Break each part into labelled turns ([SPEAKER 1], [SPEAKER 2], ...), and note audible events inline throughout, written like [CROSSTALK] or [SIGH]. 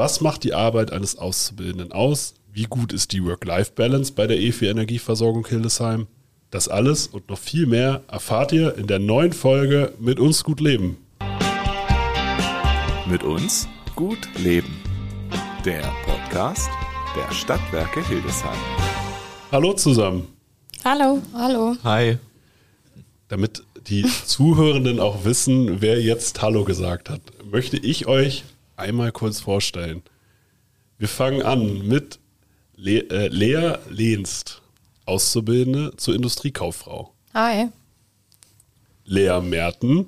[SPEAKER 1] Was macht die Arbeit eines Auszubildenden aus? Wie gut ist die Work-Life-Balance bei der EFI Energieversorgung Hildesheim? Das alles und noch viel mehr erfahrt ihr in der neuen Folge Mit uns gut leben.
[SPEAKER 2] Mit uns gut leben. Der Podcast der Stadtwerke Hildesheim.
[SPEAKER 1] Hallo zusammen.
[SPEAKER 3] Hallo. Hallo.
[SPEAKER 4] Hi.
[SPEAKER 1] Damit die Zuhörenden auch wissen, wer jetzt Hallo gesagt hat, möchte ich euch einmal kurz vorstellen. Wir fangen an mit Le äh, Lea Lehnst, Auszubildende zur Industriekauffrau.
[SPEAKER 3] Hi.
[SPEAKER 1] Lea Merten,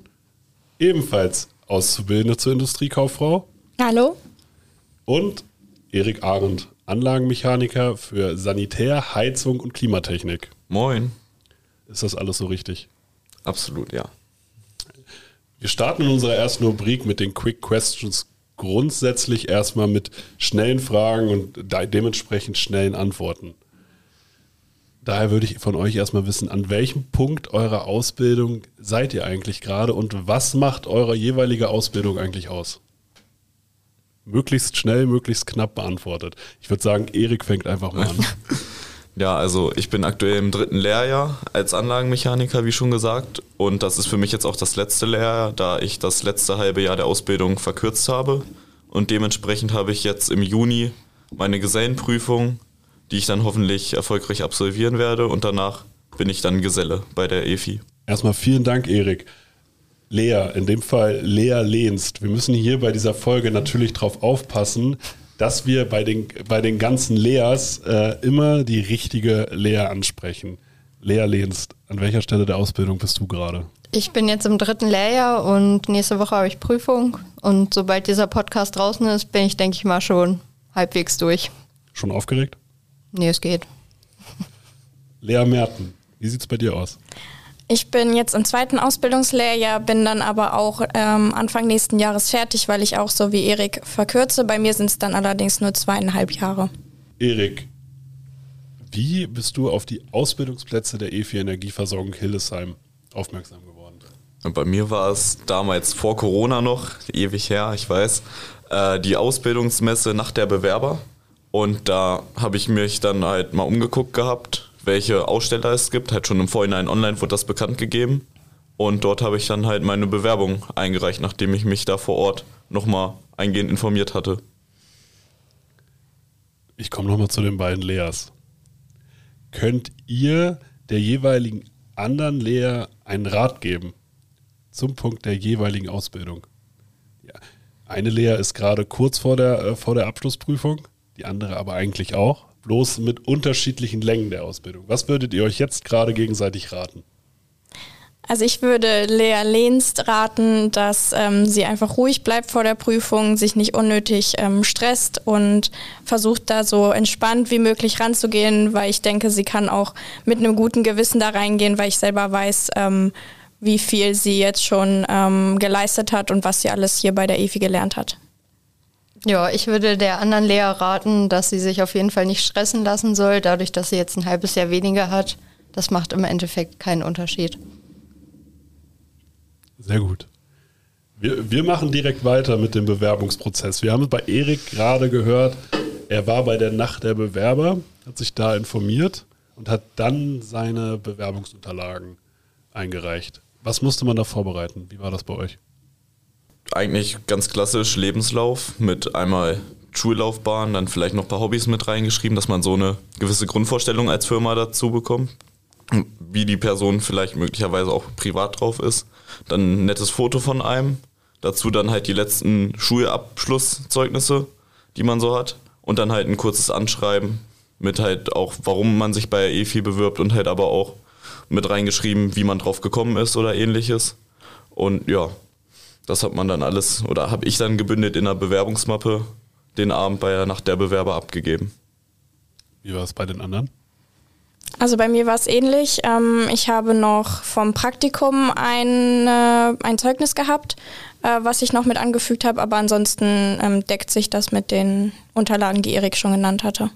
[SPEAKER 1] ebenfalls Auszubildende zur Industriekauffrau.
[SPEAKER 3] Hallo.
[SPEAKER 1] Und Erik Arendt, Anlagenmechaniker für Sanitär, Heizung und Klimatechnik.
[SPEAKER 4] Moin.
[SPEAKER 1] Ist das alles so richtig?
[SPEAKER 4] Absolut, ja.
[SPEAKER 1] Wir starten in unserer ersten Rubrik mit den Quick Questions grundsätzlich erstmal mit schnellen Fragen und dementsprechend schnellen Antworten. Daher würde ich von euch erstmal wissen, an welchem Punkt eurer Ausbildung seid ihr eigentlich gerade und was macht eure jeweilige Ausbildung eigentlich aus? Möglichst schnell, möglichst knapp beantwortet. Ich würde sagen, Erik fängt einfach mal an. [LAUGHS]
[SPEAKER 4] Ja, also ich bin aktuell im dritten Lehrjahr als Anlagenmechaniker, wie schon gesagt. Und das ist für mich jetzt auch das letzte Lehrjahr, da ich das letzte halbe Jahr der Ausbildung verkürzt habe. Und dementsprechend habe ich jetzt im Juni meine Gesellenprüfung, die ich dann hoffentlich erfolgreich absolvieren werde. Und danach bin ich dann Geselle bei der EFI.
[SPEAKER 1] Erstmal vielen Dank, Erik. Lea, in dem Fall Lea Lehnst. Wir müssen hier bei dieser Folge natürlich drauf aufpassen, dass wir bei den, bei den ganzen Leas äh, immer die richtige Lea ansprechen. Lea Lehnst, an welcher Stelle der Ausbildung bist du gerade?
[SPEAKER 3] Ich bin jetzt im dritten Lehrjahr und nächste Woche habe ich Prüfung. Und sobald dieser Podcast draußen ist, bin ich, denke ich mal, schon halbwegs durch.
[SPEAKER 1] Schon aufgeregt?
[SPEAKER 3] Nee, es geht.
[SPEAKER 1] Lea Merten, wie sieht es bei dir aus?
[SPEAKER 5] Ich bin jetzt im zweiten Ausbildungslehrjahr, bin dann aber auch ähm, Anfang nächsten Jahres fertig, weil ich auch so wie Erik verkürze. Bei mir sind es dann allerdings nur zweieinhalb Jahre.
[SPEAKER 1] Erik, wie bist du auf die Ausbildungsplätze der EFI Energieversorgung Hildesheim aufmerksam geworden?
[SPEAKER 4] Bei mir war es damals vor Corona noch, ewig her, ich weiß, äh, die Ausbildungsmesse nach der Bewerber. Und da habe ich mich dann halt mal umgeguckt gehabt welche Aussteller es gibt. Halt schon im Vorhinein online wurde das bekannt gegeben. Und dort habe ich dann halt meine Bewerbung eingereicht, nachdem ich mich da vor Ort nochmal eingehend informiert hatte.
[SPEAKER 1] Ich komme nochmal zu den beiden Leas. Könnt ihr der jeweiligen anderen Lea einen Rat geben zum Punkt der jeweiligen Ausbildung? Ja. Eine Lea ist gerade kurz vor der, äh, vor der Abschlussprüfung, die andere aber eigentlich auch bloß mit unterschiedlichen Längen der Ausbildung. Was würdet ihr euch jetzt gerade gegenseitig raten?
[SPEAKER 5] Also ich würde Lea Lehnst raten, dass ähm, sie einfach ruhig bleibt vor der Prüfung, sich nicht unnötig ähm, stresst und versucht da so entspannt wie möglich ranzugehen, weil ich denke, sie kann auch mit einem guten Gewissen da reingehen, weil ich selber weiß, ähm, wie viel sie jetzt schon ähm, geleistet hat und was sie alles hier bei der EFI gelernt hat.
[SPEAKER 3] Ja, ich würde der anderen Lea raten, dass sie sich auf jeden Fall nicht stressen lassen soll, dadurch, dass sie jetzt ein halbes Jahr weniger hat. Das macht im Endeffekt keinen Unterschied.
[SPEAKER 1] Sehr gut. Wir, wir machen direkt weiter mit dem Bewerbungsprozess. Wir haben es bei Erik gerade gehört, er war bei der Nacht der Bewerber, hat sich da informiert und hat dann seine Bewerbungsunterlagen eingereicht. Was musste man da vorbereiten? Wie war das bei euch?
[SPEAKER 4] Eigentlich ganz klassisch Lebenslauf mit einmal Schullaufbahn, dann vielleicht noch ein paar Hobbys mit reingeschrieben, dass man so eine gewisse Grundvorstellung als Firma dazu bekommt, wie die Person vielleicht möglicherweise auch privat drauf ist. Dann ein nettes Foto von einem, dazu dann halt die letzten Schulabschlusszeugnisse, die man so hat und dann halt ein kurzes Anschreiben mit halt auch, warum man sich bei EFI bewirbt und halt aber auch mit reingeschrieben, wie man drauf gekommen ist oder ähnliches. Und ja, das hat man dann alles oder habe ich dann gebündelt in der Bewerbungsmappe den Abend bei der Nacht der Bewerber abgegeben.
[SPEAKER 1] Wie war es bei den anderen?
[SPEAKER 5] Also bei mir war es ähnlich. Ähm, ich habe noch vom Praktikum ein, äh, ein Zeugnis gehabt, äh, was ich noch mit angefügt habe, aber ansonsten ähm, deckt sich das mit den Unterlagen, die Erik schon genannt hatte.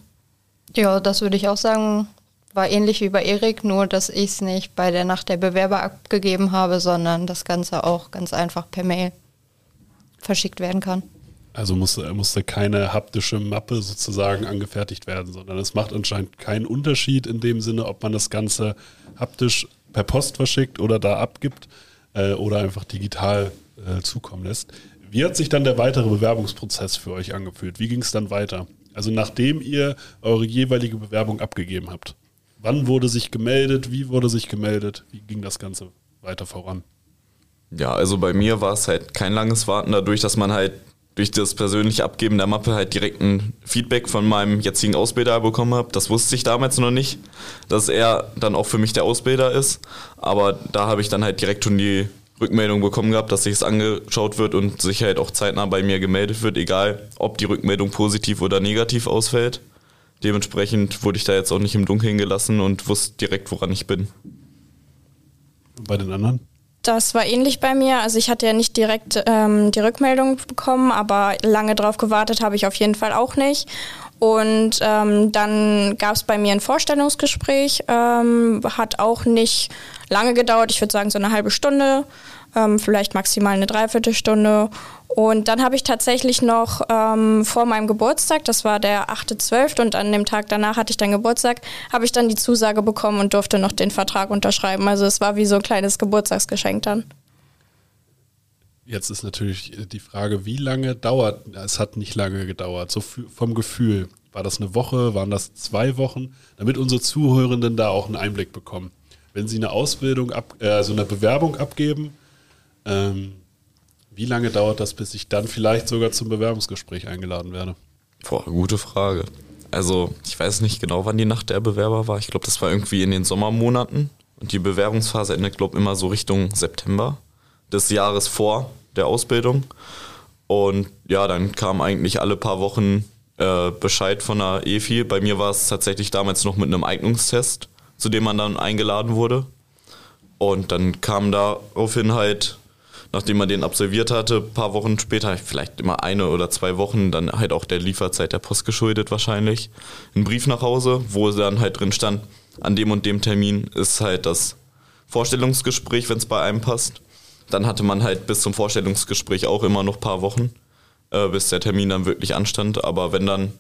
[SPEAKER 3] Ja, das würde ich auch sagen, war ähnlich wie bei Erik, nur dass ich es nicht bei der Nacht der Bewerber abgegeben habe, sondern das Ganze auch ganz einfach per Mail verschickt werden kann.
[SPEAKER 1] Also musste, musste keine haptische Mappe sozusagen angefertigt werden, sondern es macht anscheinend keinen Unterschied in dem Sinne, ob man das Ganze haptisch per Post verschickt oder da abgibt äh, oder einfach digital äh, zukommen lässt. Wie hat sich dann der weitere Bewerbungsprozess für euch angefühlt? Wie ging es dann weiter? Also nachdem ihr eure jeweilige Bewerbung abgegeben habt. Wann wurde sich gemeldet? Wie wurde sich gemeldet? Wie ging das Ganze weiter voran?
[SPEAKER 4] Ja, also bei mir war es halt kein langes Warten dadurch, dass man halt durch das persönliche Abgeben der Mappe halt direkt ein Feedback von meinem jetzigen Ausbilder bekommen habe. Das wusste ich damals noch nicht, dass er dann auch für mich der Ausbilder ist. Aber da habe ich dann halt direkt schon die Rückmeldung bekommen gehabt, dass sich es angeschaut wird und sich halt auch zeitnah bei mir gemeldet wird, egal ob die Rückmeldung positiv oder negativ ausfällt. Dementsprechend wurde ich da jetzt auch nicht im Dunkeln gelassen und wusste direkt, woran ich bin.
[SPEAKER 1] Bei den anderen?
[SPEAKER 5] Das war ähnlich bei mir. Also ich hatte ja nicht direkt ähm, die Rückmeldung bekommen, aber lange drauf gewartet habe ich auf jeden Fall auch nicht. Und ähm, dann gab es bei mir ein Vorstellungsgespräch, ähm, hat auch nicht lange gedauert, ich würde sagen so eine halbe Stunde, ähm, vielleicht maximal eine Dreiviertelstunde. Und dann habe ich tatsächlich noch ähm, vor meinem Geburtstag, das war der 8.12. und an dem Tag danach hatte ich dann Geburtstag, habe ich dann die Zusage bekommen und durfte noch den Vertrag unterschreiben. Also es war wie so ein kleines Geburtstagsgeschenk dann.
[SPEAKER 1] Jetzt ist natürlich die Frage, wie lange dauert, es hat nicht lange gedauert, so vom Gefühl. War das eine Woche, waren das zwei Wochen, damit unsere Zuhörenden da auch einen Einblick bekommen. Wenn sie eine Ausbildung, ab, äh, also eine Bewerbung abgeben, ähm, wie lange dauert das, bis ich dann vielleicht sogar zum Bewerbungsgespräch eingeladen werde?
[SPEAKER 4] Boah, gute Frage. Also, ich weiß nicht genau, wann die Nacht der Bewerber war. Ich glaube, das war irgendwie in den Sommermonaten. Und die Bewerbungsphase endet, glaube ich, immer so Richtung September des Jahres vor der Ausbildung. Und ja, dann kam eigentlich alle paar Wochen äh, Bescheid von der EFI. Bei mir war es tatsächlich damals noch mit einem Eignungstest, zu dem man dann eingeladen wurde. Und dann kam daraufhin halt nachdem man den absolviert hatte, ein paar Wochen später, vielleicht immer eine oder zwei Wochen, dann halt auch der Lieferzeit der Post geschuldet wahrscheinlich, ein Brief nach Hause, wo dann halt drin stand, an dem und dem Termin ist halt das Vorstellungsgespräch, wenn es bei einem passt. Dann hatte man halt bis zum Vorstellungsgespräch auch immer noch ein paar Wochen, äh, bis der Termin dann wirklich anstand. Aber wenn dann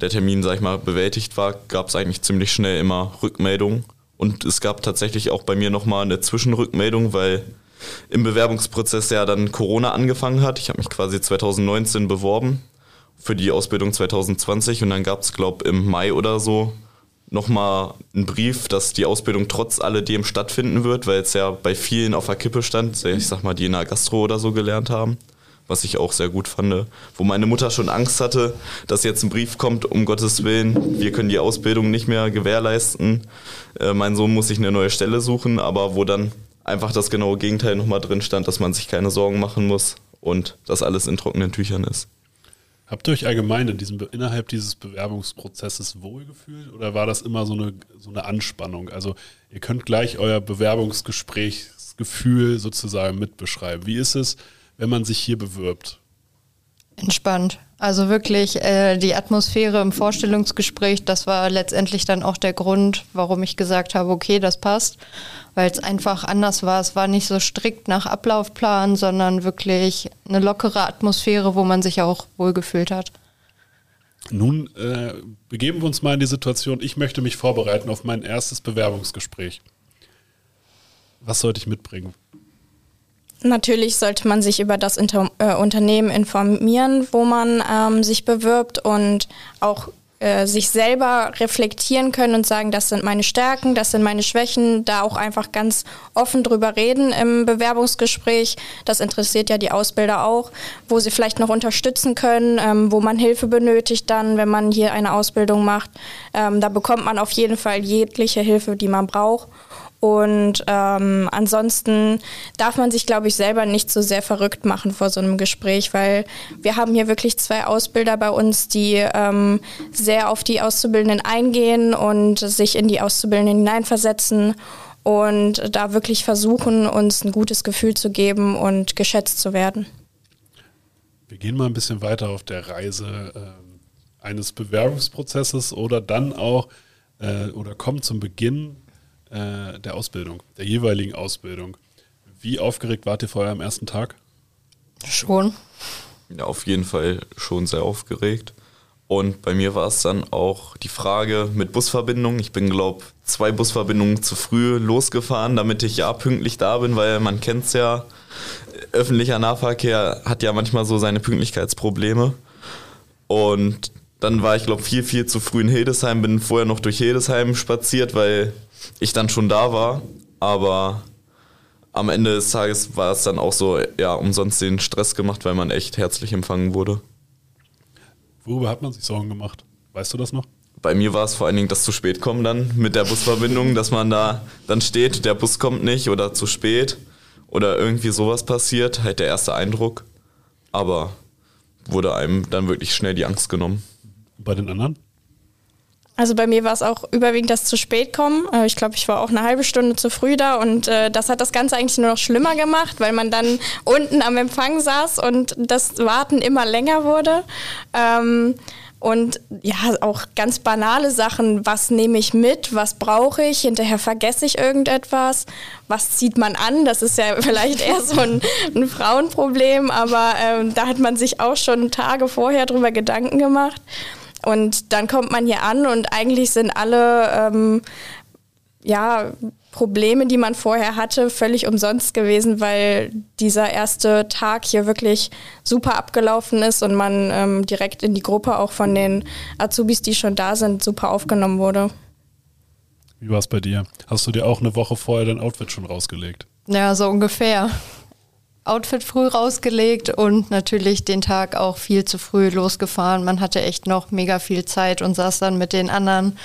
[SPEAKER 4] der Termin, sag ich mal, bewältigt war, gab es eigentlich ziemlich schnell immer Rückmeldungen. Und es gab tatsächlich auch bei mir nochmal eine Zwischenrückmeldung, weil im Bewerbungsprozess ja dann Corona angefangen hat. Ich habe mich quasi 2019 beworben für die Ausbildung 2020 und dann gab es, glaube ich, im Mai oder so nochmal einen Brief, dass die Ausbildung trotz alledem stattfinden wird, weil es ja bei vielen auf der Kippe stand, ich sag mal, die in der Gastro oder so gelernt haben, was ich auch sehr gut fand, wo meine Mutter schon Angst hatte, dass jetzt ein Brief kommt, um Gottes Willen, wir können die Ausbildung nicht mehr gewährleisten, äh, mein Sohn muss sich eine neue Stelle suchen, aber wo dann einfach das genaue Gegenteil nochmal drin stand, dass man sich keine Sorgen machen muss und dass alles in trockenen Tüchern ist.
[SPEAKER 1] Habt ihr euch allgemein in diesem, innerhalb dieses Bewerbungsprozesses wohlgefühlt oder war das immer so eine, so eine Anspannung? Also ihr könnt gleich euer Bewerbungsgesprächsgefühl sozusagen mitbeschreiben. Wie ist es, wenn man sich hier bewirbt?
[SPEAKER 3] Entspannt. Also wirklich äh, die Atmosphäre im Vorstellungsgespräch, das war letztendlich dann auch der Grund, warum ich gesagt habe, okay, das passt, weil es einfach anders war. Es war nicht so strikt nach Ablaufplan, sondern wirklich eine lockere Atmosphäre, wo man sich auch wohlgefühlt hat.
[SPEAKER 1] Nun äh, begeben wir uns mal in die Situation, ich möchte mich vorbereiten auf mein erstes Bewerbungsgespräch. Was sollte ich mitbringen?
[SPEAKER 5] Natürlich sollte man sich über das Inter äh, Unternehmen informieren, wo man ähm, sich bewirbt und auch äh, sich selber reflektieren können und sagen, das sind meine Stärken, das sind meine Schwächen, da auch einfach ganz offen drüber reden im Bewerbungsgespräch. Das interessiert ja die Ausbilder auch, wo sie vielleicht noch unterstützen können, ähm, wo man Hilfe benötigt dann, wenn man hier eine Ausbildung macht. Ähm, da bekommt man auf jeden Fall jegliche Hilfe, die man braucht. Und ähm, ansonsten darf man sich, glaube ich, selber nicht so sehr verrückt machen vor so einem Gespräch, weil wir haben hier wirklich zwei Ausbilder bei uns, die ähm, sehr auf die Auszubildenden eingehen und sich in die Auszubildenden hineinversetzen und da wirklich versuchen, uns ein gutes Gefühl zu geben und geschätzt zu werden.
[SPEAKER 1] Wir gehen mal ein bisschen weiter auf der Reise äh, eines Bewerbungsprozesses oder dann auch äh, oder kommen zum Beginn äh, der Ausbildung, der jeweiligen Ausbildung. Wie aufgeregt wart ihr vorher am ersten Tag?
[SPEAKER 3] Schon.
[SPEAKER 4] Ja, auf jeden Fall schon sehr aufgeregt. Und bei mir war es dann auch die Frage mit Busverbindungen. Ich bin, glaube zwei Busverbindungen zu früh losgefahren, damit ich ja pünktlich da bin, weil man kennt es ja, öffentlicher Nahverkehr hat ja manchmal so seine Pünktlichkeitsprobleme. Und dann war ich, glaube viel, viel zu früh in Hildesheim, bin vorher noch durch Hildesheim spaziert, weil ich dann schon da war. Aber am Ende des Tages war es dann auch so, ja, umsonst den Stress gemacht, weil man echt herzlich empfangen wurde.
[SPEAKER 1] Worüber hat man sich Sorgen gemacht? Weißt du das noch?
[SPEAKER 4] Bei mir war es vor allen Dingen das zu spät kommen dann mit der Busverbindung, dass man da dann steht, der Bus kommt nicht oder zu spät oder irgendwie sowas passiert, halt der erste Eindruck. Aber wurde einem dann wirklich schnell die Angst genommen.
[SPEAKER 1] Bei den anderen?
[SPEAKER 5] Also bei mir war es auch überwiegend das zu spät kommen. Äh, ich glaube, ich war auch eine halbe Stunde zu früh da und äh, das hat das Ganze eigentlich nur noch schlimmer gemacht, weil man dann unten am Empfang saß und das Warten immer länger wurde. Ähm, und ja, auch ganz banale Sachen. Was nehme ich mit? Was brauche ich? Hinterher vergesse ich irgendetwas. Was zieht man an? Das ist ja [LAUGHS] vielleicht eher so ein, ein Frauenproblem, aber ähm, da hat man sich auch schon Tage vorher drüber Gedanken gemacht. Und dann kommt man hier an und eigentlich sind alle ähm, ja, Probleme, die man vorher hatte, völlig umsonst gewesen, weil dieser erste Tag hier wirklich super abgelaufen ist und man ähm, direkt in die Gruppe auch von den Azubis, die schon da sind, super aufgenommen wurde.
[SPEAKER 1] Wie war es bei dir? Hast du dir auch eine Woche vorher dein Outfit schon rausgelegt?
[SPEAKER 3] Ja, so ungefähr. Outfit früh rausgelegt und natürlich den Tag auch viel zu früh losgefahren. Man hatte echt noch mega viel Zeit und saß dann mit den anderen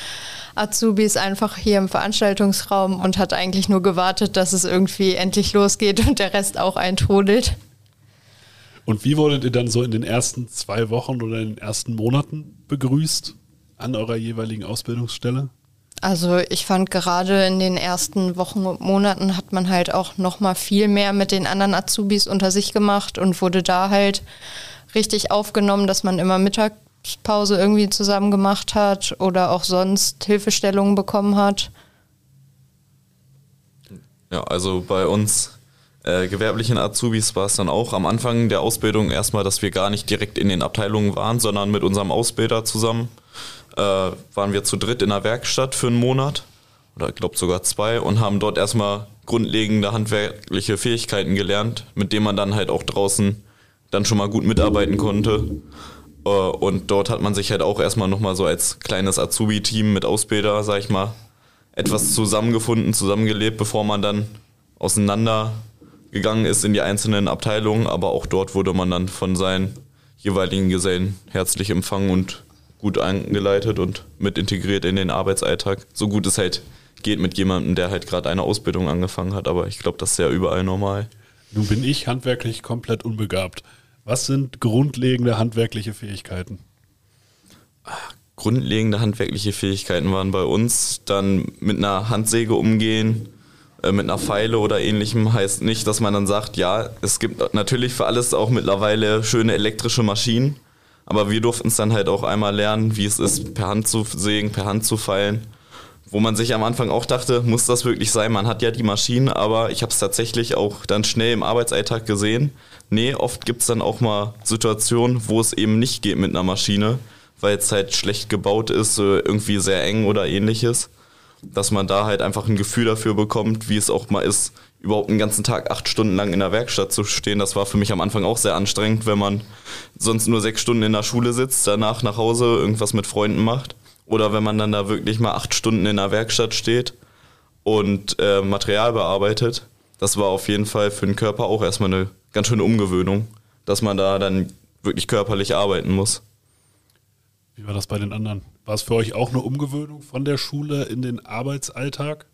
[SPEAKER 3] Azubis einfach hier im Veranstaltungsraum und hat eigentlich nur gewartet, dass es irgendwie endlich losgeht und der Rest auch eintrudelt.
[SPEAKER 1] Und wie wurdet ihr dann so in den ersten zwei Wochen oder in den ersten Monaten begrüßt an eurer jeweiligen Ausbildungsstelle?
[SPEAKER 3] Also ich fand gerade in den ersten Wochen und Monaten hat man halt auch noch mal viel mehr mit den anderen Azubis unter sich gemacht und wurde da halt richtig aufgenommen, dass man immer Mittagspause irgendwie zusammen gemacht hat oder auch sonst Hilfestellungen bekommen hat.
[SPEAKER 4] Ja, also bei uns äh, gewerblichen Azubis war es dann auch am Anfang der Ausbildung erstmal, dass wir gar nicht direkt in den Abteilungen waren, sondern mit unserem Ausbilder zusammen äh, waren wir zu dritt in der Werkstatt für einen Monat oder ich glaube sogar zwei und haben dort erstmal grundlegende handwerkliche Fähigkeiten gelernt, mit denen man dann halt auch draußen dann schon mal gut mitarbeiten konnte. Äh, und dort hat man sich halt auch erstmal nochmal so als kleines Azubi-Team mit Ausbilder, sag ich mal, etwas zusammengefunden, zusammengelebt, bevor man dann auseinander gegangen ist in die einzelnen Abteilungen. Aber auch dort wurde man dann von seinen jeweiligen Gesellen herzlich empfangen und gut eingeleitet und mit integriert in den Arbeitsalltag. So gut es halt geht mit jemandem, der halt gerade eine Ausbildung angefangen hat, aber ich glaube, das ist ja überall normal.
[SPEAKER 1] Nun bin ich handwerklich komplett unbegabt. Was sind grundlegende handwerkliche Fähigkeiten?
[SPEAKER 4] Grundlegende handwerkliche Fähigkeiten waren bei uns dann mit einer Handsäge umgehen, äh, mit einer Pfeile oder ähnlichem heißt nicht, dass man dann sagt, ja, es gibt natürlich für alles auch mittlerweile schöne elektrische Maschinen, aber wir durften es dann halt auch einmal lernen, wie es ist, per Hand zu sägen, per Hand zu feilen. Wo man sich am Anfang auch dachte, muss das wirklich sein? Man hat ja die Maschinen, aber ich habe es tatsächlich auch dann schnell im Arbeitsalltag gesehen. Nee, oft gibt es dann auch mal Situationen, wo es eben nicht geht mit einer Maschine, weil es halt schlecht gebaut ist, irgendwie sehr eng oder ähnliches. Dass man da halt einfach ein Gefühl dafür bekommt, wie es auch mal ist, überhaupt einen ganzen Tag acht Stunden lang in der Werkstatt zu stehen, das war für mich am Anfang auch sehr anstrengend, wenn man sonst nur sechs Stunden in der Schule sitzt, danach nach Hause irgendwas mit Freunden macht. Oder wenn man dann da wirklich mal acht Stunden in der Werkstatt steht und äh, Material bearbeitet. Das war auf jeden Fall für den Körper auch erstmal eine ganz schöne Umgewöhnung, dass man da dann wirklich körperlich arbeiten muss.
[SPEAKER 1] Wie war das bei den anderen? War es für euch auch eine Umgewöhnung von der Schule in den Arbeitsalltag?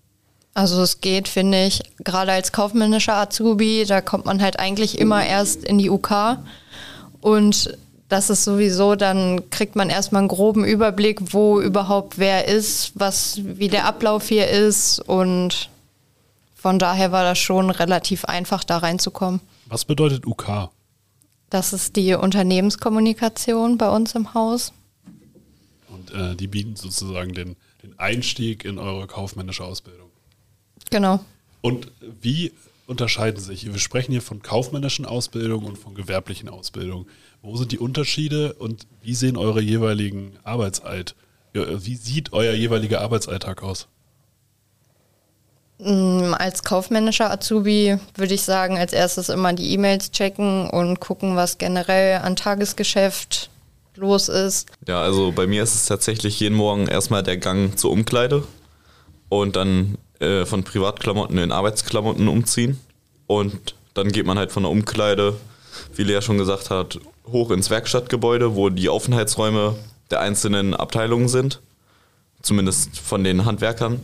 [SPEAKER 3] Also es geht, finde ich, gerade als kaufmännischer Azubi, da kommt man halt eigentlich immer erst in die UK und das ist sowieso, dann kriegt man erstmal einen groben Überblick, wo überhaupt wer ist, was, wie der Ablauf hier ist und von daher war das schon relativ einfach, da reinzukommen.
[SPEAKER 1] Was bedeutet UK?
[SPEAKER 3] Das ist die Unternehmenskommunikation bei uns im Haus.
[SPEAKER 1] Und äh, die bieten sozusagen den, den Einstieg in eure kaufmännische Ausbildung.
[SPEAKER 3] Genau.
[SPEAKER 1] Und wie unterscheiden sich? Wir sprechen hier von kaufmännischen Ausbildungen und von gewerblichen Ausbildungen. Wo sind die Unterschiede und wie sehen eure jeweiligen Arbeitsalt? Wie sieht euer jeweiliger Arbeitsalltag aus?
[SPEAKER 3] Mm, als kaufmännischer Azubi würde ich sagen, als erstes immer die E-Mails checken und gucken, was generell an Tagesgeschäft los ist.
[SPEAKER 4] Ja, also bei mir ist es tatsächlich jeden Morgen erstmal der Gang zur Umkleide und dann äh, von Privatklamotten in Arbeitsklamotten umziehen. Und dann geht man halt von der Umkleide, wie Lea schon gesagt hat, hoch ins Werkstattgebäude, wo die Aufenthaltsräume der einzelnen Abteilungen sind. Zumindest von den Handwerkern.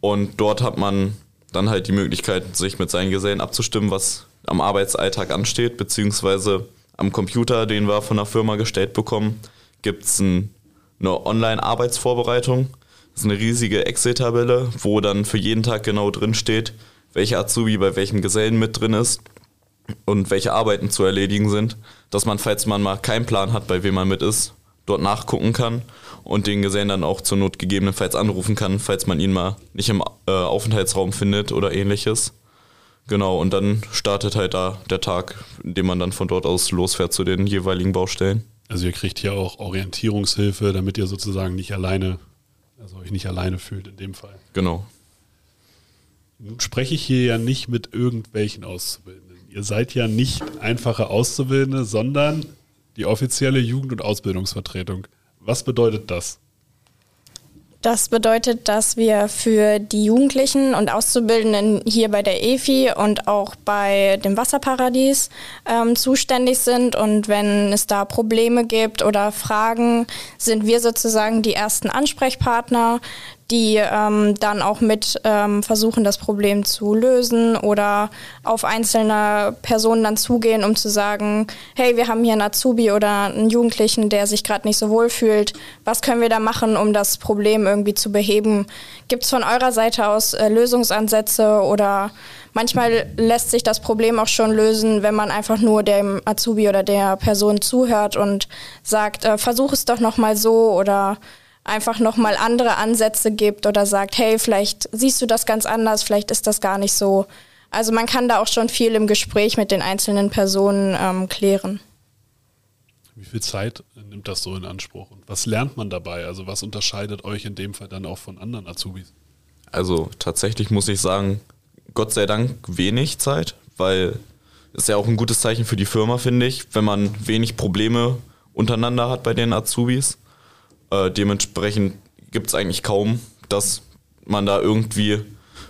[SPEAKER 4] Und dort hat man dann halt die Möglichkeit, sich mit seinen Gesellen abzustimmen, was am Arbeitsalltag ansteht, beziehungsweise am Computer, den wir von der Firma gestellt bekommen, gibt es ein, eine Online-Arbeitsvorbereitung. Das ist eine riesige Excel-Tabelle, wo dann für jeden Tag genau drin steht, welcher Azubi bei welchem Gesellen mit drin ist und welche Arbeiten zu erledigen sind, dass man, falls man mal keinen Plan hat, bei wem man mit ist, dort nachgucken kann und den Gesellen dann auch zur Not gegebenenfalls anrufen kann, falls man ihn mal nicht im äh, Aufenthaltsraum findet oder ähnliches. Genau, und dann startet halt da der Tag, in dem man dann von dort aus losfährt zu den jeweiligen Baustellen.
[SPEAKER 1] Also ihr kriegt hier auch Orientierungshilfe, damit ihr sozusagen nicht alleine, also euch nicht alleine fühlt in dem Fall.
[SPEAKER 4] Genau.
[SPEAKER 1] Nun spreche ich hier ja nicht mit irgendwelchen Auszubildenden. Ihr seid ja nicht einfache Auszubildende, sondern die offizielle Jugend- und Ausbildungsvertretung. Was bedeutet das?
[SPEAKER 5] Das bedeutet, dass wir für die Jugendlichen und Auszubildenden hier bei der EFI und auch bei dem Wasserparadies ähm, zuständig sind. Und wenn es da Probleme gibt oder Fragen, sind wir sozusagen die ersten Ansprechpartner, die ähm, dann auch mit ähm, versuchen, das Problem zu lösen oder auf einzelne Personen dann zugehen, um zu sagen, hey, wir haben hier einen Azubi oder einen Jugendlichen, der sich gerade nicht so wohl fühlt. Was können wir da machen, um das Problem irgendwie zu beheben? Gibt es von eurer Seite aus äh, Lösungsansätze oder manchmal lässt sich das Problem auch schon lösen, wenn man einfach nur dem Azubi oder der Person zuhört und sagt, äh, versuch es doch nochmal so oder einfach nochmal andere Ansätze gibt oder sagt, hey, vielleicht siehst du das ganz anders, vielleicht ist das gar nicht so. Also man kann da auch schon viel im Gespräch mit den einzelnen Personen ähm, klären.
[SPEAKER 1] Wie viel Zeit nimmt das so in Anspruch und was lernt man dabei? Also was unterscheidet euch in dem Fall dann auch von anderen Azubis?
[SPEAKER 4] Also tatsächlich muss ich sagen, Gott sei Dank wenig Zeit, weil es ja auch ein gutes Zeichen für die Firma, finde ich, wenn man wenig Probleme untereinander hat bei den Azubis. Äh, dementsprechend gibt es eigentlich kaum, dass man da irgendwie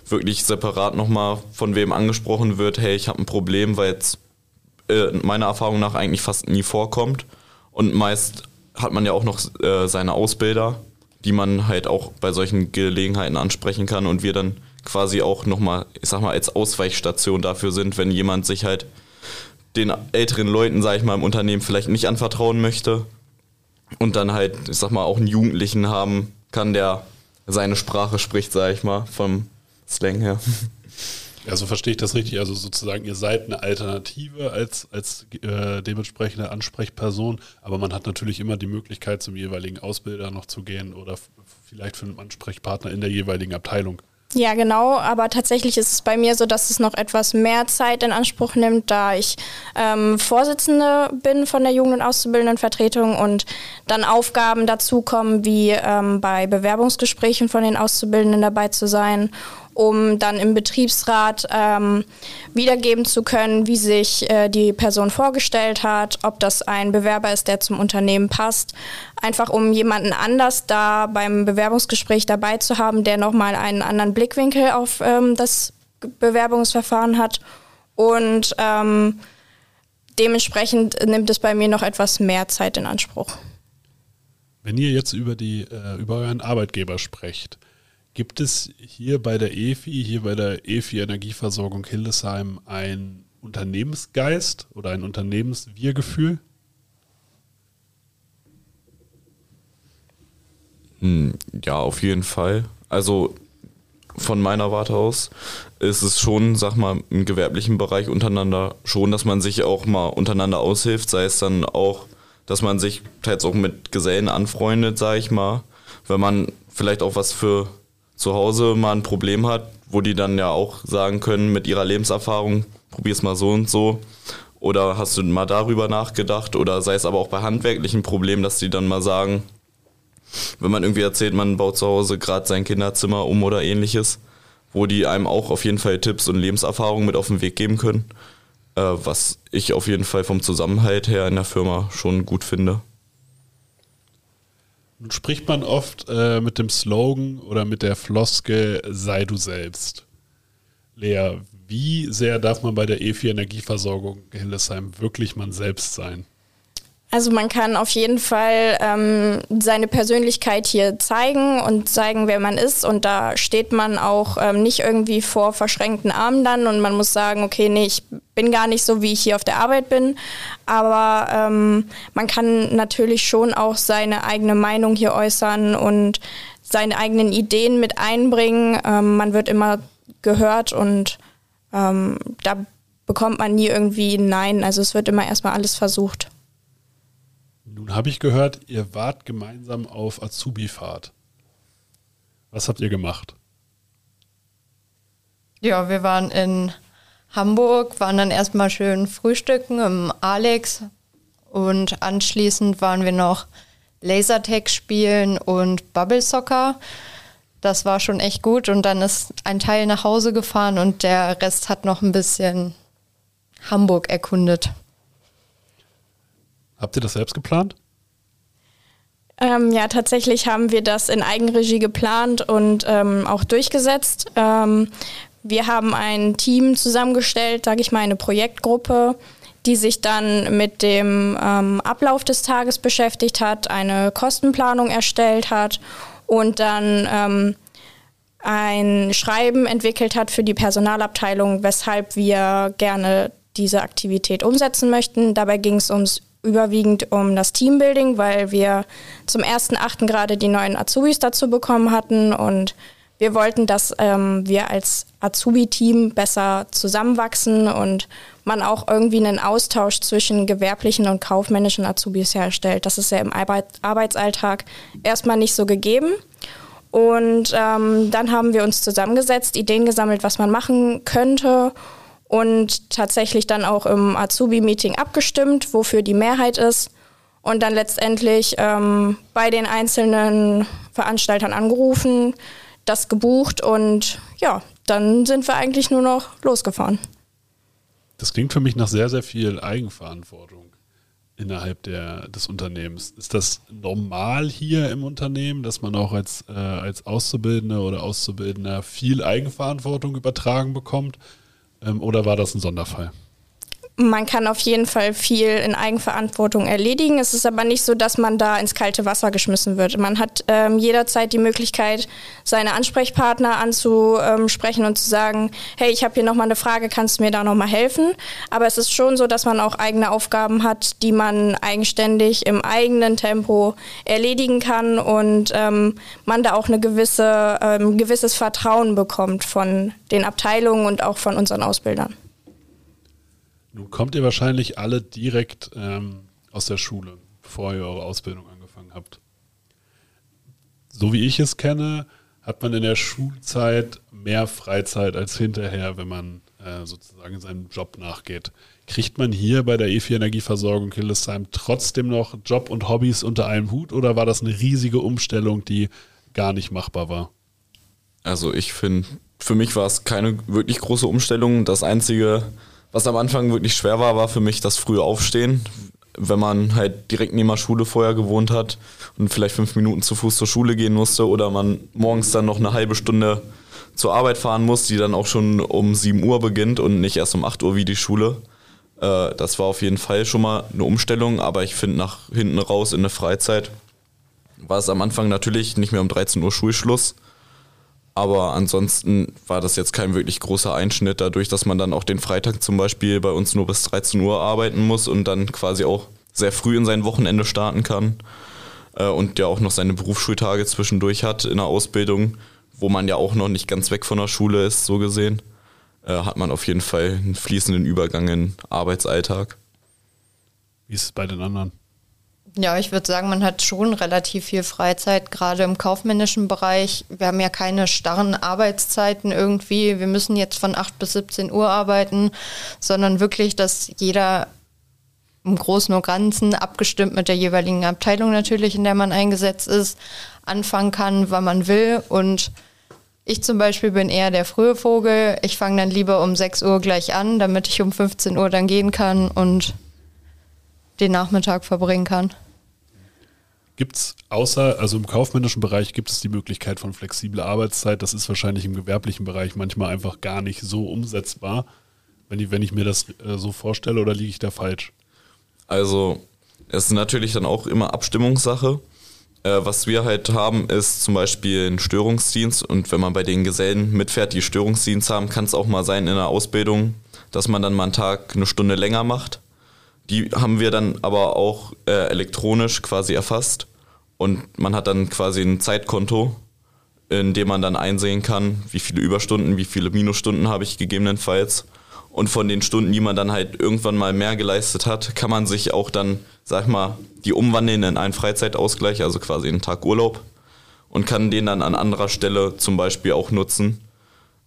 [SPEAKER 4] wirklich separat nochmal von wem angesprochen wird, hey, ich habe ein Problem, weil jetzt äh, meiner Erfahrung nach eigentlich fast nie vorkommt. Und meist hat man ja auch noch äh, seine Ausbilder, die man halt auch bei solchen Gelegenheiten ansprechen kann und wir dann quasi auch nochmal, ich sag mal, als Ausweichstation dafür sind, wenn jemand sich halt den älteren Leuten, sag ich mal, im Unternehmen vielleicht nicht anvertrauen möchte, und dann halt, ich sag mal, auch einen Jugendlichen haben kann, der seine Sprache spricht, sag ich mal, vom Slang her. [LAUGHS]
[SPEAKER 1] Also verstehe ich das richtig? Also sozusagen, ihr seid eine Alternative als, als äh, dementsprechende Ansprechperson, aber man hat natürlich immer die Möglichkeit, zum jeweiligen Ausbilder noch zu gehen oder vielleicht für einen Ansprechpartner in der jeweiligen Abteilung.
[SPEAKER 5] Ja, genau, aber tatsächlich ist es bei mir so, dass es noch etwas mehr Zeit in Anspruch nimmt, da ich ähm, Vorsitzende bin von der Jugend- und Auszubildendenvertretung und dann Aufgaben dazukommen, wie ähm, bei Bewerbungsgesprächen von den Auszubildenden dabei zu sein um dann im Betriebsrat ähm, wiedergeben zu können, wie sich äh, die Person vorgestellt hat, ob das ein Bewerber ist, der zum Unternehmen passt. Einfach um jemanden anders da beim Bewerbungsgespräch dabei zu haben, der nochmal einen anderen Blickwinkel auf ähm, das Bewerbungsverfahren hat. Und ähm, dementsprechend nimmt es bei mir noch etwas mehr Zeit in Anspruch.
[SPEAKER 1] Wenn ihr jetzt über, die, äh, über euren Arbeitgeber sprecht, Gibt es hier bei der EFI, hier bei der EFI Energieversorgung Hildesheim ein Unternehmensgeist oder ein Unternehmenswirgefühl?
[SPEAKER 4] Hm, ja, auf jeden Fall. Also von meiner Warte aus ist es schon, sag mal, im gewerblichen Bereich untereinander schon, dass man sich auch mal untereinander aushilft, sei es dann auch, dass man sich teils auch mit Gesellen anfreundet, sag ich mal, wenn man vielleicht auch was für zu Hause mal ein Problem hat, wo die dann ja auch sagen können mit ihrer Lebenserfahrung, probier's mal so und so. Oder hast du mal darüber nachgedacht? Oder sei es aber auch bei handwerklichen Problemen, dass die dann mal sagen, wenn man irgendwie erzählt, man baut zu Hause gerade sein Kinderzimmer um oder ähnliches, wo die einem auch auf jeden Fall Tipps und Lebenserfahrungen mit auf den Weg geben können, äh, was ich auf jeden Fall vom Zusammenhalt her in der Firma schon gut finde.
[SPEAKER 1] Spricht man oft äh, mit dem Slogan oder mit der Floske sei du selbst. Lea, wie sehr darf man bei der E4 Energieversorgung Hildesheim wirklich man selbst sein?
[SPEAKER 5] Also man kann auf jeden Fall ähm, seine Persönlichkeit hier zeigen und zeigen, wer man ist. Und da steht man auch ähm, nicht irgendwie vor verschränkten Armen dann und man muss sagen, okay, nee, ich bin gar nicht so, wie ich hier auf der Arbeit bin. Aber ähm, man kann natürlich schon auch seine eigene Meinung hier äußern und seine eigenen Ideen mit einbringen. Ähm, man wird immer gehört und ähm, da bekommt man nie irgendwie Nein. Also es wird immer erstmal alles versucht.
[SPEAKER 1] Nun habe ich gehört, ihr wart gemeinsam auf Azubi-Fahrt. Was habt ihr gemacht?
[SPEAKER 3] Ja, wir waren in Hamburg, waren dann erstmal schön frühstücken im Alex und anschließend waren wir noch Lasertag spielen und Bubble Soccer. Das war schon echt gut und dann ist ein Teil nach Hause gefahren und der Rest hat noch ein bisschen Hamburg erkundet.
[SPEAKER 1] Habt ihr das selbst geplant?
[SPEAKER 5] Ähm, ja, tatsächlich haben wir das in Eigenregie geplant und ähm, auch durchgesetzt. Ähm, wir haben ein Team zusammengestellt, sage ich mal, eine Projektgruppe, die sich dann mit dem ähm, Ablauf des Tages beschäftigt hat, eine Kostenplanung erstellt hat und dann ähm, ein Schreiben entwickelt hat für die Personalabteilung, weshalb wir gerne diese Aktivität umsetzen möchten. Dabei ging es ums überwiegend um das Teambuilding, weil wir zum 1.8. gerade die neuen Azubis dazu bekommen hatten und wir wollten, dass ähm, wir als Azubi-Team besser zusammenwachsen und man auch irgendwie einen Austausch zwischen gewerblichen und kaufmännischen Azubis herstellt. Das ist ja im Arbeit Arbeitsalltag erstmal nicht so gegeben. Und ähm, dann haben wir uns zusammengesetzt, Ideen gesammelt, was man machen könnte und tatsächlich dann auch im Azubi-Meeting abgestimmt, wofür die Mehrheit ist und dann letztendlich ähm, bei den einzelnen Veranstaltern angerufen, das gebucht und ja, dann sind wir eigentlich nur noch losgefahren.
[SPEAKER 1] Das klingt für mich nach sehr, sehr viel Eigenverantwortung innerhalb der, des Unternehmens. Ist das normal hier im Unternehmen, dass man auch als, äh, als Auszubildende oder Auszubildender viel Eigenverantwortung übertragen bekommt? Ähm, oder war das ein Sonderfall?
[SPEAKER 5] Man kann auf jeden Fall viel in Eigenverantwortung erledigen. Es ist aber nicht so, dass man da ins kalte Wasser geschmissen wird. Man hat ähm, jederzeit die Möglichkeit, seine Ansprechpartner anzusprechen und zu sagen, hey, ich habe hier nochmal eine Frage, kannst du mir da nochmal helfen? Aber es ist schon so, dass man auch eigene Aufgaben hat, die man eigenständig im eigenen Tempo erledigen kann und ähm, man da auch eine gewisse, ähm, gewisses Vertrauen bekommt von den Abteilungen und auch von unseren Ausbildern.
[SPEAKER 1] Nun kommt ihr wahrscheinlich alle direkt ähm, aus der Schule, bevor ihr eure Ausbildung angefangen habt. So wie ich es kenne, hat man in der Schulzeit mehr Freizeit als hinterher, wenn man äh, sozusagen seinem Job nachgeht. Kriegt man hier bei der E4 Energieversorgung Hildesheim trotzdem noch Job und Hobbys unter einem Hut oder war das eine riesige Umstellung, die gar nicht machbar war?
[SPEAKER 4] Also ich finde, für mich war es keine wirklich große Umstellung. Das Einzige, was am Anfang wirklich schwer war, war für mich das frühe Aufstehen. Wenn man halt direkt neben der Schule vorher gewohnt hat und vielleicht fünf Minuten zu Fuß zur Schule gehen musste oder man morgens dann noch eine halbe Stunde zur Arbeit fahren muss, die dann auch schon um 7 Uhr beginnt und nicht erst um 8 Uhr wie die Schule. Äh, das war auf jeden Fall schon mal eine Umstellung, aber ich finde nach hinten raus in der Freizeit war es am Anfang natürlich nicht mehr um 13 Uhr Schulschluss, aber ansonsten war das jetzt kein wirklich großer Einschnitt, dadurch, dass man dann auch den Freitag zum Beispiel bei uns nur bis 13 Uhr arbeiten muss und dann quasi auch sehr früh in sein Wochenende starten kann äh, und ja auch noch seine Berufsschultage zwischendurch hat in der Ausbildung, wo man ja auch noch nicht ganz weg von der Schule ist, so gesehen, äh, hat man auf jeden Fall einen fließenden Übergang in Arbeitsalltag.
[SPEAKER 1] Wie ist es bei den anderen?
[SPEAKER 3] Ja, ich würde sagen, man hat schon relativ viel Freizeit, gerade im kaufmännischen Bereich. Wir haben ja keine starren Arbeitszeiten irgendwie. Wir müssen jetzt von 8 bis 17 Uhr arbeiten, sondern wirklich, dass jeder im Großen und Ganzen, abgestimmt mit der jeweiligen Abteilung natürlich, in der man eingesetzt ist, anfangen kann, wann man will. Und ich zum Beispiel bin eher der frühe Vogel. Ich fange dann lieber um 6 Uhr gleich an, damit ich um 15 Uhr dann gehen kann und den Nachmittag verbringen kann.
[SPEAKER 1] Gibt es außer, also im kaufmännischen Bereich gibt es die Möglichkeit von flexibler Arbeitszeit. Das ist wahrscheinlich im gewerblichen Bereich manchmal einfach gar nicht so umsetzbar, wenn ich, wenn ich mir das äh, so vorstelle oder liege ich da falsch?
[SPEAKER 4] Also es ist natürlich dann auch immer Abstimmungssache. Äh, was wir halt haben, ist zum Beispiel ein Störungsdienst und wenn man bei den Gesellen mitfährt, die Störungsdienst haben, kann es auch mal sein in der Ausbildung, dass man dann mal einen Tag eine Stunde länger macht die haben wir dann aber auch äh, elektronisch quasi erfasst und man hat dann quasi ein Zeitkonto, in dem man dann einsehen kann, wie viele Überstunden, wie viele Minusstunden habe ich gegebenenfalls. Und von den Stunden, die man dann halt irgendwann mal mehr geleistet hat, kann man sich auch dann, sag mal, die umwandeln in einen Freizeitausgleich, also quasi einen Tag Urlaub und kann den dann an anderer Stelle zum Beispiel auch nutzen,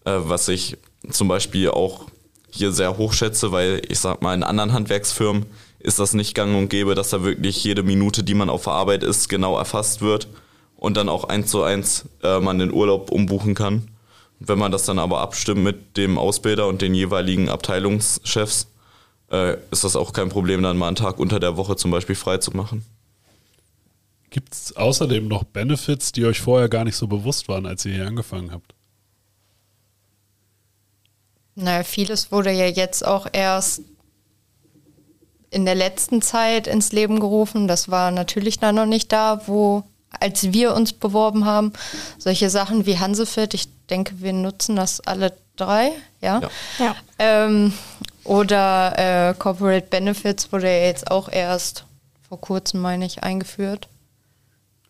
[SPEAKER 4] äh, was ich zum Beispiel auch hier sehr hoch schätze, weil ich sag mal, in anderen Handwerksfirmen ist das nicht gang und gäbe, dass da wirklich jede Minute, die man auf der Arbeit ist, genau erfasst wird und dann auch eins zu eins äh, man den Urlaub umbuchen kann. Wenn man das dann aber abstimmt mit dem Ausbilder und den jeweiligen Abteilungschefs, äh, ist das auch kein Problem, dann mal einen Tag unter der Woche zum Beispiel frei zu machen.
[SPEAKER 1] Gibt es außerdem noch Benefits, die euch vorher gar nicht so bewusst waren, als ihr hier angefangen habt?
[SPEAKER 3] Naja, vieles wurde ja jetzt auch erst in der letzten Zeit ins Leben gerufen. Das war natürlich da noch nicht da, wo, als wir uns beworben haben. Solche Sachen wie Hansefit, ich denke, wir nutzen das alle drei, ja. ja. ja. Ähm, oder äh, Corporate Benefits wurde ja jetzt auch erst vor kurzem, meine ich, eingeführt.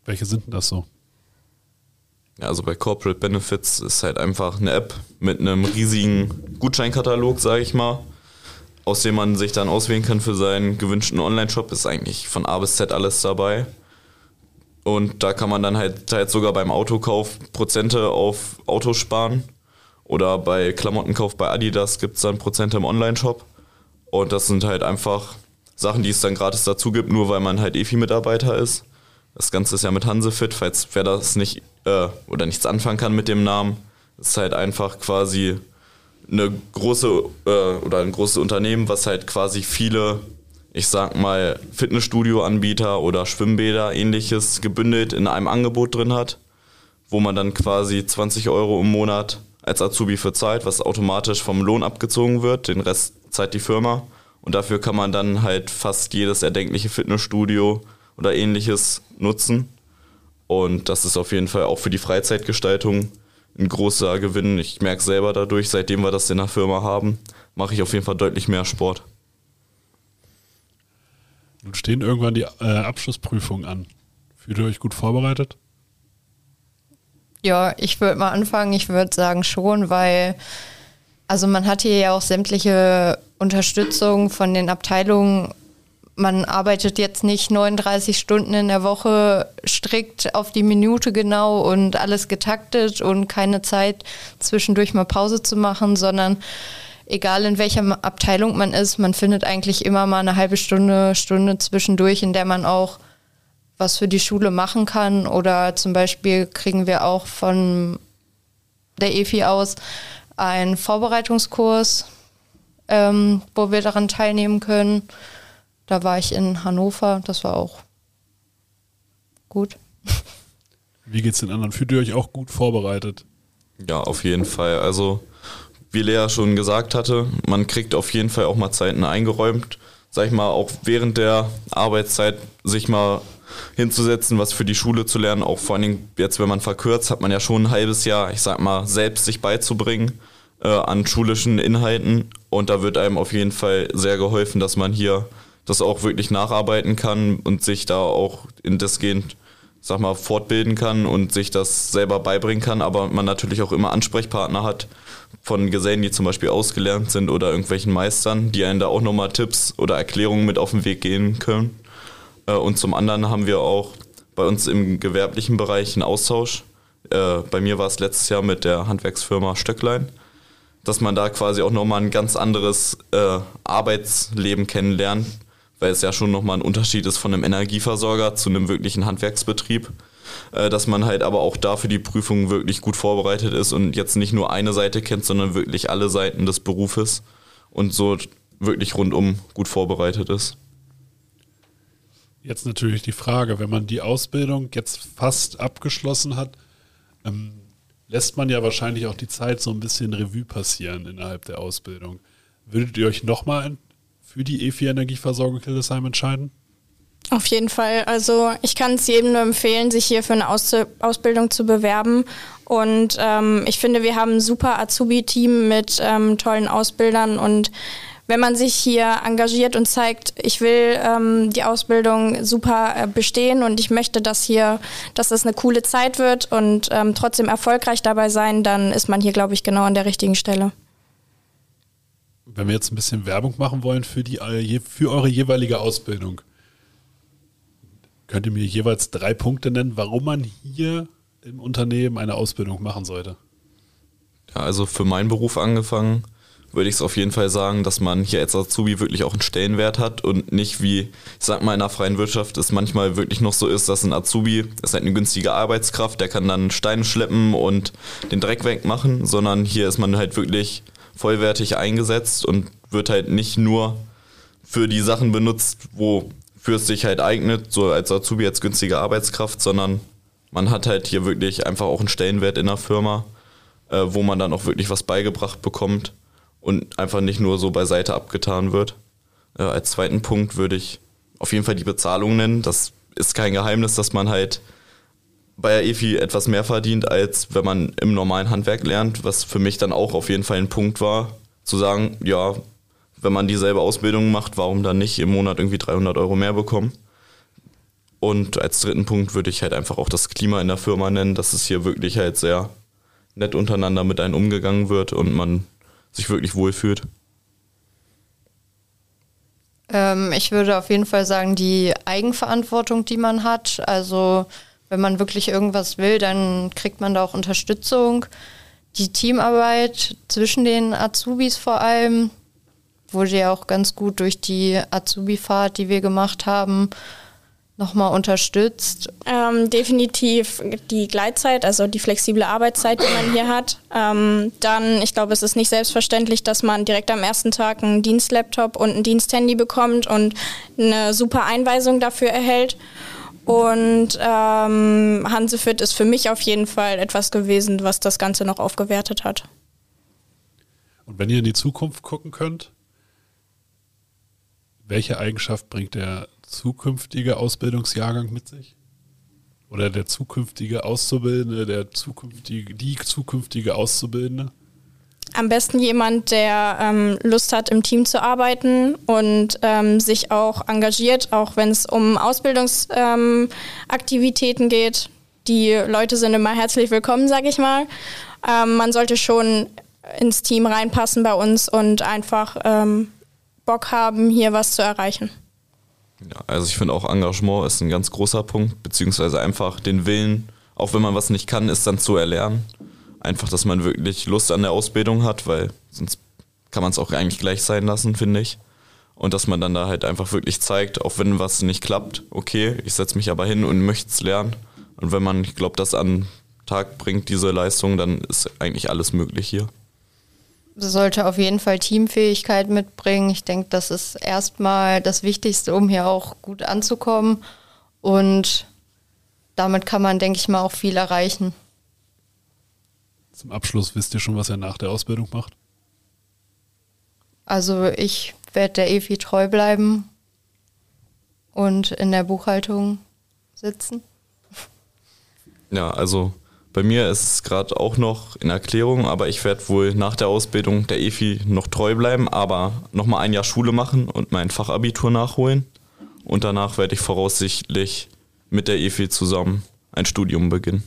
[SPEAKER 1] Welche sind denn das so?
[SPEAKER 4] Also bei Corporate Benefits ist halt einfach eine App mit einem riesigen Gutscheinkatalog, sage ich mal, aus dem man sich dann auswählen kann für seinen gewünschten Online-Shop. Ist eigentlich von A bis Z alles dabei. Und da kann man dann halt, halt sogar beim Autokauf Prozente auf Autos sparen. Oder bei Klamottenkauf bei Adidas gibt es dann Prozente im Online-Shop. Und das sind halt einfach Sachen, die es dann gratis dazu gibt, nur weil man halt EFI-Mitarbeiter ist. Das Ganze ist ja mit Hansefit, falls wer das nicht äh, oder nichts anfangen kann mit dem Namen. Ist halt einfach quasi eine große äh, oder ein großes Unternehmen, was halt quasi viele, ich sag mal, Fitnessstudio-Anbieter oder Schwimmbäder ähnliches gebündelt in einem Angebot drin hat, wo man dann quasi 20 Euro im Monat als Azubi für zahlt, was automatisch vom Lohn abgezogen wird. Den Rest zahlt die Firma. Und dafür kann man dann halt fast jedes erdenkliche Fitnessstudio oder ähnliches nutzen. Und das ist auf jeden Fall auch für die Freizeitgestaltung ein großer Gewinn. Ich merke selber dadurch, seitdem wir das in der Firma haben, mache ich auf jeden Fall deutlich mehr Sport.
[SPEAKER 1] Nun stehen irgendwann die äh, Abschlussprüfungen an. Fühlt ihr euch gut vorbereitet?
[SPEAKER 3] Ja, ich würde mal anfangen. Ich würde sagen schon, weil also man hat hier ja auch sämtliche Unterstützung von den Abteilungen man arbeitet jetzt nicht 39 Stunden in der Woche strikt auf die Minute genau und alles getaktet und keine Zeit zwischendurch mal Pause zu machen, sondern egal in welcher Abteilung man ist, man findet eigentlich immer mal eine halbe Stunde, Stunde zwischendurch, in der man auch was für die Schule machen kann. Oder zum Beispiel kriegen wir auch von der EFI aus einen Vorbereitungskurs, ähm, wo wir daran teilnehmen können. Da war ich in Hannover, das war auch gut.
[SPEAKER 1] Wie geht's den anderen? Fühlt ihr euch auch gut vorbereitet?
[SPEAKER 4] Ja, auf jeden Fall. Also, wie Lea schon gesagt hatte, man kriegt auf jeden Fall auch mal Zeiten eingeräumt. Sag ich mal, auch während der Arbeitszeit sich mal hinzusetzen, was für die Schule zu lernen. Auch vor allen Dingen jetzt, wenn man verkürzt, hat man ja schon ein halbes Jahr, ich sag mal, selbst sich beizubringen äh, an schulischen Inhalten. Und da wird einem auf jeden Fall sehr geholfen, dass man hier das auch wirklich nacharbeiten kann und sich da auch in das gehend, sag mal, fortbilden kann und sich das selber beibringen kann, aber man natürlich auch immer Ansprechpartner hat von Gesellen, die zum Beispiel ausgelernt sind oder irgendwelchen Meistern, die einen da auch nochmal Tipps oder Erklärungen mit auf den Weg gehen können. Äh, und zum anderen haben wir auch bei uns im gewerblichen Bereich einen Austausch. Äh, bei mir war es letztes Jahr mit der Handwerksfirma Stöcklein, dass man da quasi auch nochmal ein ganz anderes äh, Arbeitsleben kennenlernt, weil es ja schon nochmal ein Unterschied ist von einem Energieversorger zu einem wirklichen Handwerksbetrieb. Äh, dass man halt aber auch dafür die Prüfung wirklich gut vorbereitet ist und jetzt nicht nur eine Seite kennt, sondern wirklich alle Seiten des Berufes und so wirklich rundum gut vorbereitet ist.
[SPEAKER 1] Jetzt natürlich die Frage, wenn man die Ausbildung jetzt fast abgeschlossen hat, ähm, lässt man ja wahrscheinlich auch die Zeit so ein bisschen Revue passieren innerhalb der Ausbildung. Würdet ihr euch nochmal für die E4 Energieversorgung Hildesheim entscheiden?
[SPEAKER 5] Auf jeden Fall. Also ich kann es jedem nur empfehlen, sich hier für eine Aus Ausbildung zu bewerben. Und ähm, ich finde, wir haben ein super Azubi-Team mit ähm, tollen Ausbildern und wenn man sich hier engagiert und zeigt, ich will ähm, die Ausbildung super äh, bestehen und ich möchte, dass hier, dass das eine coole Zeit wird und ähm, trotzdem erfolgreich dabei sein, dann ist man hier, glaube ich, genau an der richtigen Stelle.
[SPEAKER 1] Wenn wir jetzt ein bisschen Werbung machen wollen für, die, äh, für eure jeweilige Ausbildung, könnt ihr mir jeweils drei Punkte nennen, warum man hier im Unternehmen eine Ausbildung machen sollte?
[SPEAKER 4] Ja, also für meinen Beruf angefangen würde ich es auf jeden Fall sagen, dass man hier als Azubi wirklich auch einen Stellenwert hat und nicht wie, ich sag mal, in der freien Wirtschaft es manchmal wirklich noch so ist, dass ein Azubi ist halt eine günstige Arbeitskraft, der kann dann Steine schleppen und den Dreck wegmachen, sondern hier ist man halt wirklich vollwertig eingesetzt und wird halt nicht nur für die Sachen benutzt, wofür es sich halt eignet, so als Azubi als günstige Arbeitskraft, sondern man hat halt hier wirklich einfach auch einen Stellenwert in der Firma, äh, wo man dann auch wirklich was beigebracht bekommt und einfach nicht nur so beiseite abgetan wird. Äh, als zweiten Punkt würde ich auf jeden Fall die Bezahlung nennen. Das ist kein Geheimnis, dass man halt bei der EFI etwas mehr verdient, als wenn man im normalen Handwerk lernt, was für mich dann auch auf jeden Fall ein Punkt war, zu sagen, ja, wenn man dieselbe Ausbildung macht, warum dann nicht im Monat irgendwie 300 Euro mehr bekommen? Und als dritten Punkt würde ich halt einfach auch das Klima in der Firma nennen, dass es hier wirklich halt sehr nett untereinander mit einem umgegangen wird und man sich wirklich wohlfühlt?
[SPEAKER 3] Ähm, ich würde auf jeden Fall sagen, die Eigenverantwortung, die man hat. Also wenn man wirklich irgendwas will, dann kriegt man da auch Unterstützung. Die Teamarbeit zwischen den Azubis vor allem wurde ja auch ganz gut durch die Azubi-Fahrt, die wir gemacht haben, nochmal unterstützt?
[SPEAKER 5] Ähm, definitiv die Gleitzeit, also die flexible Arbeitszeit, die man hier hat. Ähm, dann, ich glaube, es ist nicht selbstverständlich, dass man direkt am ersten Tag einen Dienstlaptop und ein Diensthandy bekommt und eine super Einweisung dafür erhält. Und ähm, Hansefit ist für mich auf jeden Fall etwas gewesen, was das Ganze noch aufgewertet hat.
[SPEAKER 1] Und wenn ihr in die Zukunft gucken könnt, welche Eigenschaft bringt der zukünftige Ausbildungsjahrgang mit sich? Oder der zukünftige Auszubildende, der zukünftige, die zukünftige Auszubildende?
[SPEAKER 5] Am besten jemand, der ähm, Lust hat, im Team zu arbeiten und ähm, sich auch engagiert, auch wenn es um Ausbildungsaktivitäten ähm, geht. Die Leute sind immer herzlich willkommen, sage ich mal. Ähm, man sollte schon ins Team reinpassen bei uns und einfach ähm, Bock haben, hier was zu erreichen.
[SPEAKER 4] Ja, also ich finde auch Engagement ist ein ganz großer Punkt, beziehungsweise einfach den Willen, auch wenn man was nicht kann, ist dann zu erlernen. Einfach, dass man wirklich Lust an der Ausbildung hat, weil sonst kann man es auch eigentlich gleich sein lassen, finde ich. Und dass man dann da halt einfach wirklich zeigt, auch wenn was nicht klappt, okay, ich setze mich aber hin und möchte es lernen. Und wenn man, ich glaube, das an Tag bringt, diese Leistung, dann ist eigentlich alles möglich hier
[SPEAKER 3] sollte auf jeden Fall Teamfähigkeit mitbringen. Ich denke, das ist erstmal das Wichtigste, um hier auch gut anzukommen. Und damit kann man, denke ich mal, auch viel erreichen.
[SPEAKER 1] Zum Abschluss wisst ihr schon, was er nach der Ausbildung macht?
[SPEAKER 3] Also ich werde der EFI treu bleiben und in der Buchhaltung sitzen.
[SPEAKER 4] Ja, also bei mir ist es gerade auch noch in Erklärung, aber ich werde wohl nach der Ausbildung der EFI noch treu bleiben, aber nochmal ein Jahr Schule machen und mein Fachabitur nachholen. Und danach werde ich voraussichtlich mit der EFI zusammen ein Studium beginnen.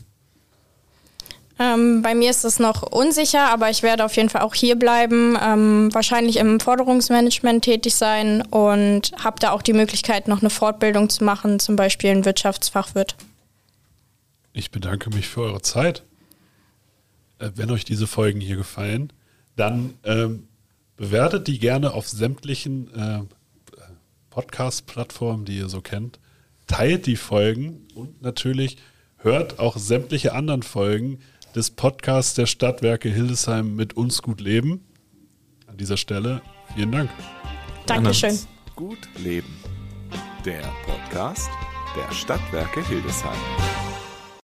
[SPEAKER 5] Ähm, bei mir ist es noch unsicher, aber ich werde auf jeden Fall auch hier bleiben, ähm, wahrscheinlich im Forderungsmanagement tätig sein und habe da auch die Möglichkeit, noch eine Fortbildung zu machen, zum Beispiel ein Wirtschaftsfachwirt.
[SPEAKER 1] Ich bedanke mich für eure Zeit. Äh, wenn euch diese Folgen hier gefallen, dann ähm, bewertet die gerne auf sämtlichen äh, Podcast-Plattformen, die ihr so kennt. Teilt die Folgen und natürlich hört auch sämtliche anderen Folgen des Podcasts der Stadtwerke Hildesheim mit uns gut leben. An dieser Stelle vielen Dank.
[SPEAKER 5] Dankeschön.
[SPEAKER 2] Gut Leben. Der Podcast der Stadtwerke Hildesheim.